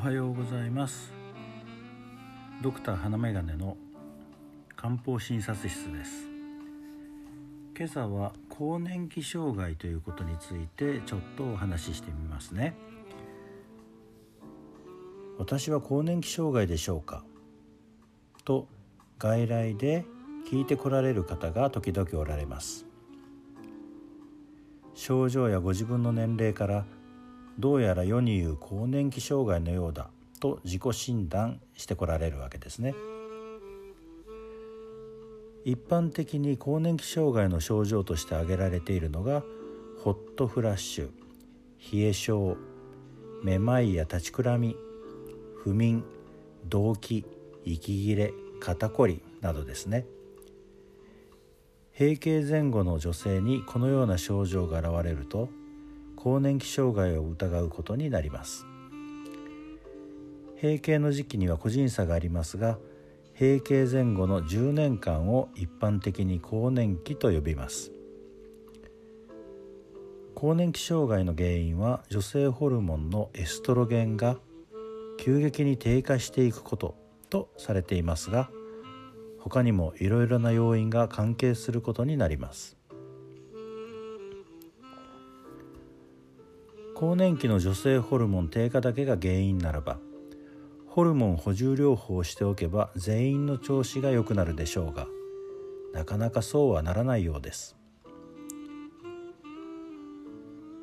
はようございます。ドクター花眼鏡の漢方診察室です。今朝は更年期障害ということについてちょっとお話ししてみますね。私は更年期障害でしょうか？と外来で聞いてこられる方が時々おられます。症状やご自分の年齢からどうやら世に言う更年期障害のようだと自己診断してこられるわけですね。一般的に更年期障害の症状として挙げられているのがホットフラッシュ冷え症めまいや立ちくらみ不眠動悸息切れ肩こりなどですね。閉経前後の女性にこのような症状が現れると更年期障害を疑うことになります。閉経の時期には個人差がありますが閉経前後の10年間を一般的に更年期と呼びます。更年期障害の原因は女性ホルモンのエストロゲンが急激に低下していくこととされていますが他にもいろいろな要因が関係することになります。更年期の女性ホルモン低下だけが原因ならばホルモン補充療法をしておけば全員の調子が良くなるでしょうがなかなかそうはならないようです。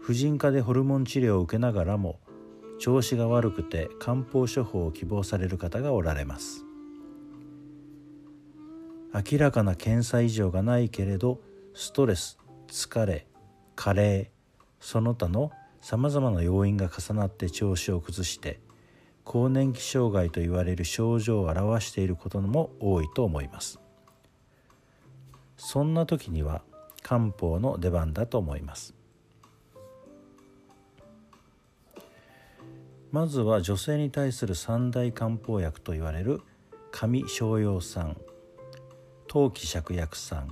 婦人科でホルモン治療を受けながらも調子が悪くて漢方処方を希望される方がおられます。明らかな検査異常がないけれどストレス疲れ加齢その他のさまざまな要因が重なって調子を崩して更年期障害と言われる症状を表していることも多いと思います。そんな時には漢方の出番だと思います。まずは女性に対する三大漢方薬と言われる上昇葉酸陶器芍薬酸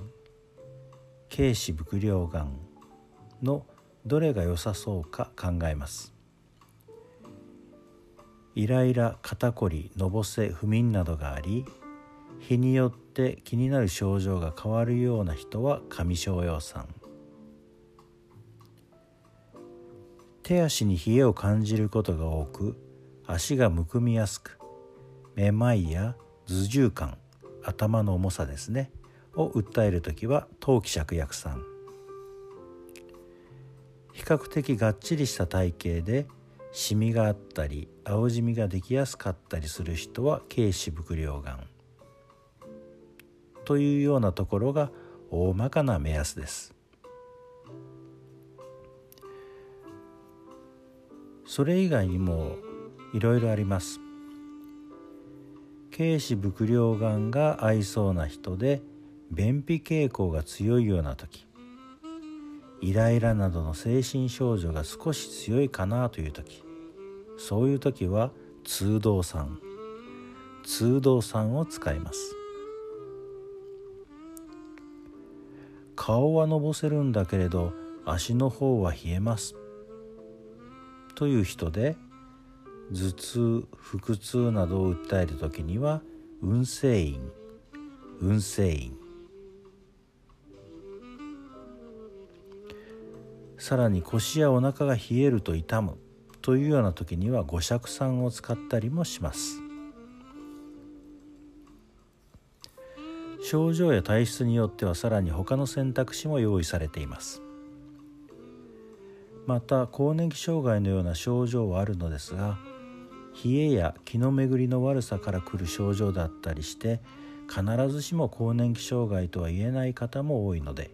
軽視伏量丸のどれが良さそうか考えます。イライラ肩こりのぼせ不眠などがあり日によって気になる症状が変わるような人は上昇葉酸手足に冷えを感じることが多く足がむくみやすくめまいや頭重感頭の重さですねを訴える時は陶器芍薬酸比較的がっちりした体型でシミがあったり青じみができやすかったりする人は軽視伏量がん。というようなところが大まかな目安です。それ以外にもいろいろあります。軽視伏量がんが合いそうな人で便秘傾向が強いような時。イライラなどの精神症状が少し強いかなという時そういう時は通道酸通道酸を使います。顔はのぼせるんだけれど足の方は冷えます。という人で頭痛腹痛などを訴える時には運勢院運勢院さらに腰やお腹が冷えると痛む。というような時には五尺酸を使ったりもします。症状や体質によってはさらに他の選択肢も用意されています。また更年期障害のような症状はあるのですが冷えや気の巡りの悪さから来る症状だったりして必ずしも更年期障害とは言えない方も多いので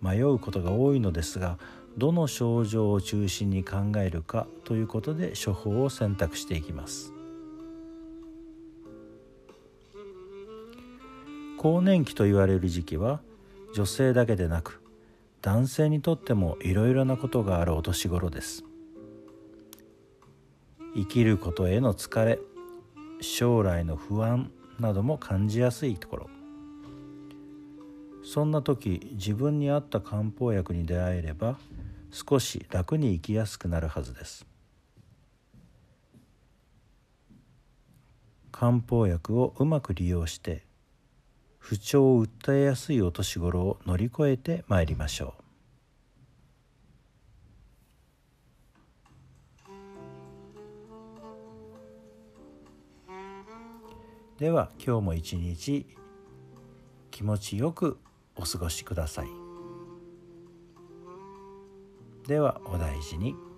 迷うことが多いのですがどの症状を中心に考えるかということで処方を選択していきます。更年期と言われる時期は女性だけでなく男性にとってもいろいろなことがあるお年頃です。生きることへの疲れ将来の不安なども感じやすいところ。そんな時自分に合った漢方薬に出会えれば少し楽に生きやすくなるはずです。漢方薬をうまく利用して不調を訴えやすいお年頃を乗り越えてまいりましょう。では今日も一日気持ちよくお過ごしくださいではお大事に。